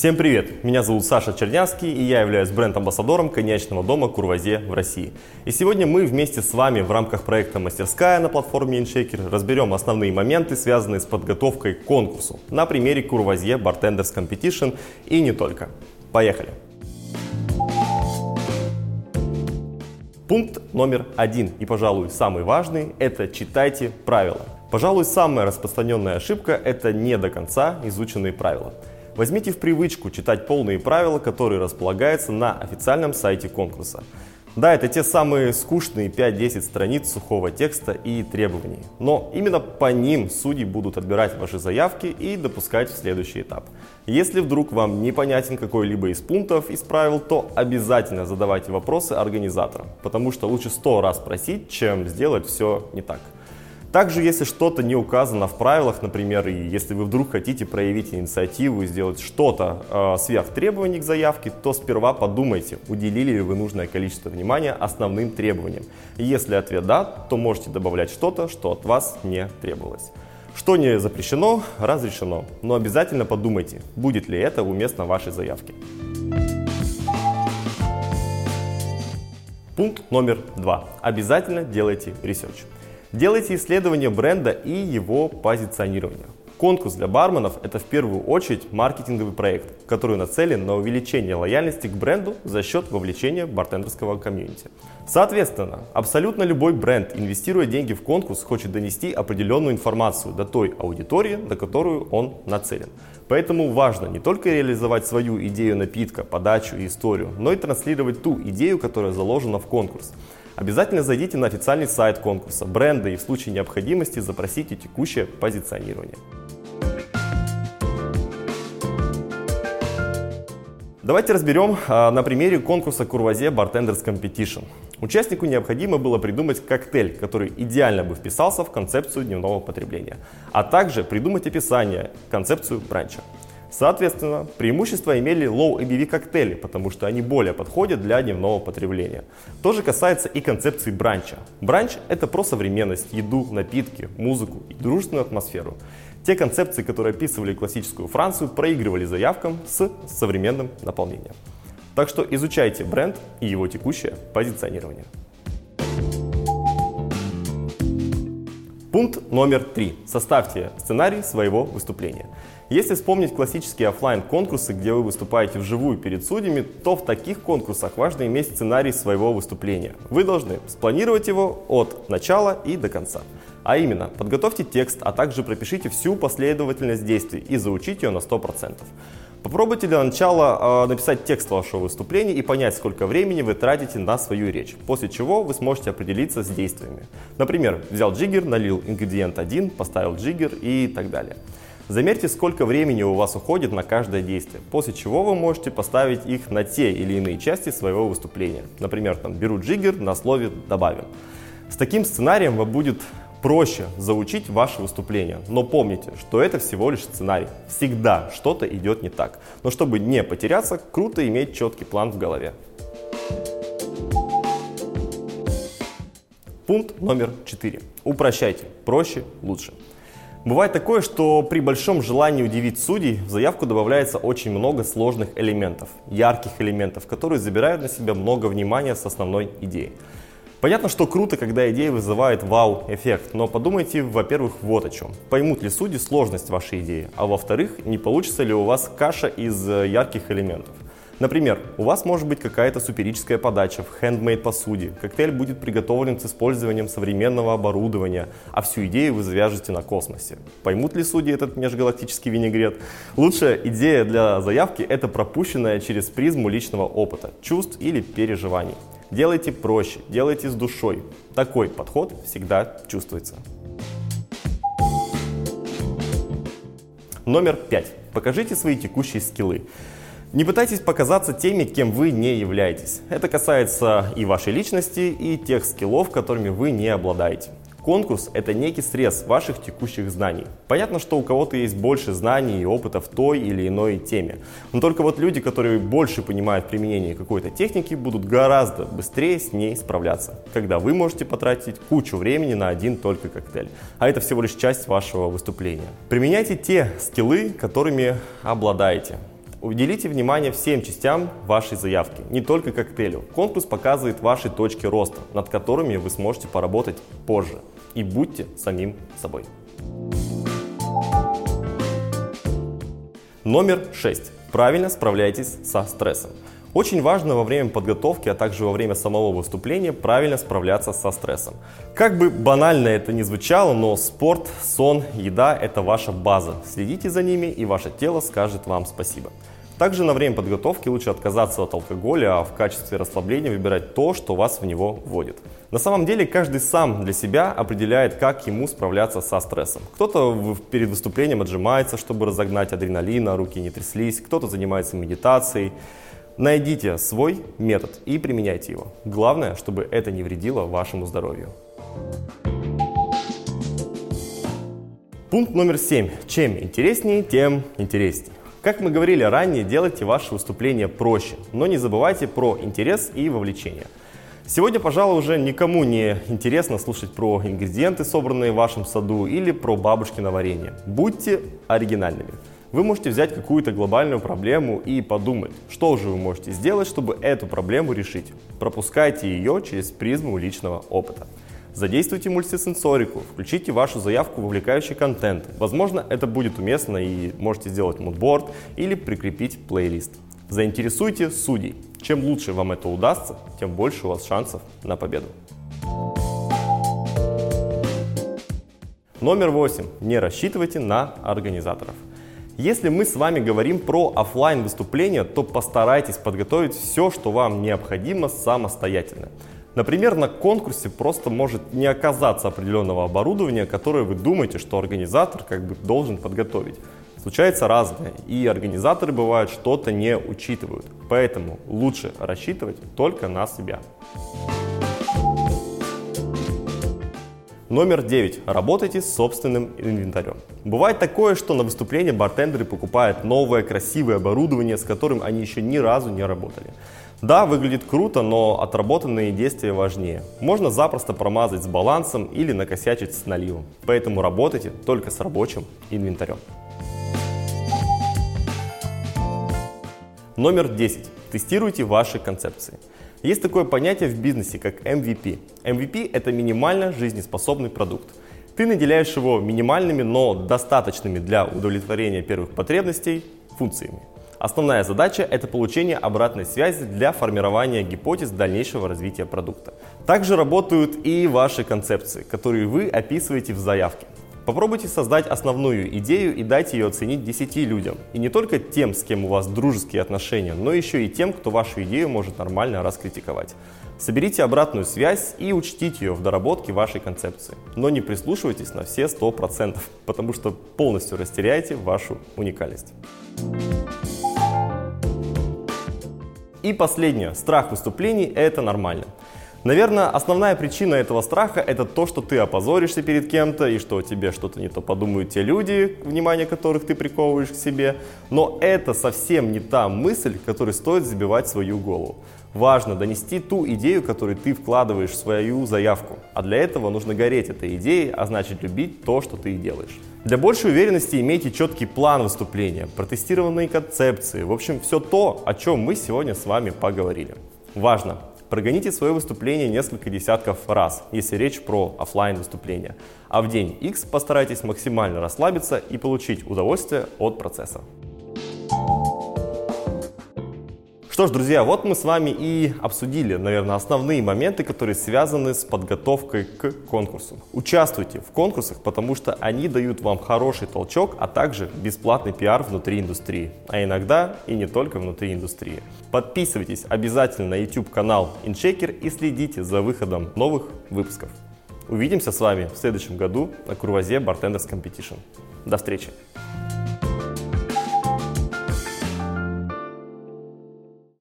Всем привет! Меня зовут Саша Чернявский и я являюсь бренд-амбассадором коньячного дома Курвазе в России. И сегодня мы вместе с вами в рамках проекта «Мастерская» на платформе InShaker разберем основные моменты, связанные с подготовкой к конкурсу на примере Курвазе Bartenders Competition и не только. Поехали! Пункт номер один и, пожалуй, самый важный – это читайте правила. Пожалуй, самая распространенная ошибка – это не до конца изученные правила – Возьмите в привычку читать полные правила, которые располагаются на официальном сайте конкурса. Да, это те самые скучные 5-10 страниц сухого текста и требований. Но именно по ним судьи будут отбирать ваши заявки и допускать в следующий этап. Если вдруг вам непонятен какой-либо из пунктов из правил, то обязательно задавайте вопросы организаторам, потому что лучше 100 раз спросить, чем сделать все не так. Также, если что-то не указано в правилах, например, и если вы вдруг хотите проявить инициативу и сделать что-то э, сверх требований к заявке, то сперва подумайте, уделили ли вы нужное количество внимания основным требованиям. Если ответ да, то можете добавлять что-то, что от вас не требовалось. Что не запрещено, разрешено. Но обязательно подумайте, будет ли это уместно вашей заявке. Пункт номер два. Обязательно делайте research. Делайте исследование бренда и его позиционирование. Конкурс для барменов – это в первую очередь маркетинговый проект, который нацелен на увеличение лояльности к бренду за счет вовлечения бартендерского комьюнити. Соответственно, абсолютно любой бренд, инвестируя деньги в конкурс, хочет донести определенную информацию до той аудитории, до которую он нацелен. Поэтому важно не только реализовать свою идею напитка, подачу и историю, но и транслировать ту идею, которая заложена в конкурс. Обязательно зайдите на официальный сайт конкурса, бренда и в случае необходимости запросите текущее позиционирование. Давайте разберем а, на примере конкурса Курвазе Bartenders Competition. Участнику необходимо было придумать коктейль, который идеально бы вписался в концепцию дневного потребления, а также придумать описание, концепцию бранча. Соответственно, преимущества имели low ABV коктейли, потому что они более подходят для дневного потребления. То же касается и концепции бранча. Бранч – это про современность, еду, напитки, музыку и дружественную атмосферу. Те концепции, которые описывали классическую Францию, проигрывали заявкам с современным наполнением. Так что изучайте бренд и его текущее позиционирование. Пункт номер три. Составьте сценарий своего выступления. Если вспомнить классические офлайн конкурсы где вы выступаете вживую перед судьями, то в таких конкурсах важно иметь сценарий своего выступления. Вы должны спланировать его от начала и до конца. А именно, подготовьте текст, а также пропишите всю последовательность действий и заучите ее на 100%. Попробуйте для начала э, написать текст вашего выступления и понять, сколько времени вы тратите на свою речь, после чего вы сможете определиться с действиями. Например, взял джиггер, налил ингредиент 1, поставил джиггер и так далее. Замерьте, сколько времени у вас уходит на каждое действие, после чего вы можете поставить их на те или иные части своего выступления. Например, там, беру джиггер, на слове добавим. С таким сценарием вам будет проще заучить ваше выступление. Но помните, что это всего лишь сценарий. Всегда что-то идет не так. Но чтобы не потеряться, круто иметь четкий план в голове. Пункт номер 4. Упрощайте. Проще, лучше. Бывает такое, что при большом желании удивить судей в заявку добавляется очень много сложных элементов, ярких элементов, которые забирают на себя много внимания с основной идеей. Понятно, что круто, когда идея вызывает вау-эффект, но подумайте, во-первых, вот о чем. Поймут ли судьи сложность вашей идеи, а во-вторых, не получится ли у вас каша из э, ярких элементов. Например, у вас может быть какая-то суперическая подача в хендмейд посуде, коктейль будет приготовлен с использованием современного оборудования, а всю идею вы завяжете на космосе. Поймут ли судьи этот межгалактический винегрет? Лучшая идея для заявки – это пропущенная через призму личного опыта, чувств или переживаний. Делайте проще, делайте с душой. Такой подход всегда чувствуется. Номер пять. Покажите свои текущие скиллы. Не пытайтесь показаться теми, кем вы не являетесь. Это касается и вашей личности, и тех скиллов, которыми вы не обладаете. Конкурс – это некий срез ваших текущих знаний. Понятно, что у кого-то есть больше знаний и опыта в той или иной теме. Но только вот люди, которые больше понимают применение какой-то техники, будут гораздо быстрее с ней справляться, когда вы можете потратить кучу времени на один только коктейль. А это всего лишь часть вашего выступления. Применяйте те скиллы, которыми обладаете. Уделите внимание всем частям вашей заявки, не только коктейлю. Конкурс показывает ваши точки роста, над которыми вы сможете поработать позже. И будьте самим собой. Номер 6. Правильно справляйтесь со стрессом. Очень важно во время подготовки, а также во время самого выступления правильно справляться со стрессом. Как бы банально это ни звучало, но спорт, сон, еда – это ваша база. Следите за ними, и ваше тело скажет вам спасибо. Также на время подготовки лучше отказаться от алкоголя, а в качестве расслабления выбирать то, что вас в него вводит. На самом деле каждый сам для себя определяет, как ему справляться со стрессом. Кто-то перед выступлением отжимается, чтобы разогнать адреналин, а руки не тряслись, кто-то занимается медитацией. Найдите свой метод и применяйте его. Главное, чтобы это не вредило вашему здоровью. Пункт номер семь. Чем интереснее, тем интереснее. Как мы говорили ранее, делайте ваше выступление проще, но не забывайте про интерес и вовлечение. Сегодня, пожалуй, уже никому не интересно слушать про ингредиенты, собранные в вашем саду, или про бабушкино варенье. Будьте оригинальными. Вы можете взять какую-то глобальную проблему и подумать, что же вы можете сделать, чтобы эту проблему решить. Пропускайте ее через призму личного опыта. Задействуйте мультисенсорику, включите вашу заявку в увлекающий контент. Возможно, это будет уместно и можете сделать мудборд или прикрепить плейлист. Заинтересуйте судей. Чем лучше вам это удастся, тем больше у вас шансов на победу. Номер восемь. Не рассчитывайте на организаторов. Если мы с вами говорим про офлайн выступления, то постарайтесь подготовить все, что вам необходимо самостоятельно. Например, на конкурсе просто может не оказаться определенного оборудования, которое вы думаете, что организатор как бы должен подготовить. Случается разное, и организаторы бывают что-то не учитывают. Поэтому лучше рассчитывать только на себя. Номер 9. Работайте с собственным инвентарем. Бывает такое, что на выступлении бартендеры покупают новое красивое оборудование, с которым они еще ни разу не работали. Да, выглядит круто, но отработанные действия важнее. Можно запросто промазать с балансом или накосячить с наливом. Поэтому работайте только с рабочим инвентарем. Номер 10. Тестируйте ваши концепции. Есть такое понятие в бизнесе, как MVP. MVP – это минимально жизнеспособный продукт. Ты наделяешь его минимальными, но достаточными для удовлетворения первых потребностей функциями. Основная задача – это получение обратной связи для формирования гипотез дальнейшего развития продукта. Также работают и ваши концепции, которые вы описываете в заявке. Попробуйте создать основную идею и дать ее оценить 10 людям. И не только тем, с кем у вас дружеские отношения, но еще и тем, кто вашу идею может нормально раскритиковать. Соберите обратную связь и учтите ее в доработке вашей концепции. Но не прислушивайтесь на все 100%, потому что полностью растеряете вашу уникальность. И последнее. Страх выступлений – это нормально. Наверное, основная причина этого страха – это то, что ты опозоришься перед кем-то и что тебе что-то не то подумают те люди, внимание которых ты приковываешь к себе. Но это совсем не та мысль, которой стоит забивать свою голову. Важно донести ту идею, которую ты вкладываешь в свою заявку. А для этого нужно гореть этой идеей, а значит любить то, что ты делаешь. Для большей уверенности имейте четкий план выступления, протестированные концепции, в общем, все то, о чем мы сегодня с вами поговорили. Важно! Прогоните свое выступление несколько десятков раз, если речь про офлайн выступление. А в день X постарайтесь максимально расслабиться и получить удовольствие от процесса. Что ж, друзья, вот мы с вами и обсудили, наверное, основные моменты, которые связаны с подготовкой к конкурсу. Участвуйте в конкурсах, потому что они дают вам хороший толчок, а также бесплатный пиар внутри индустрии, а иногда и не только внутри индустрии. Подписывайтесь обязательно на YouTube канал InShaker и следите за выходом новых выпусков. Увидимся с вами в следующем году на Курвазе Bartenders Competition. До встречи!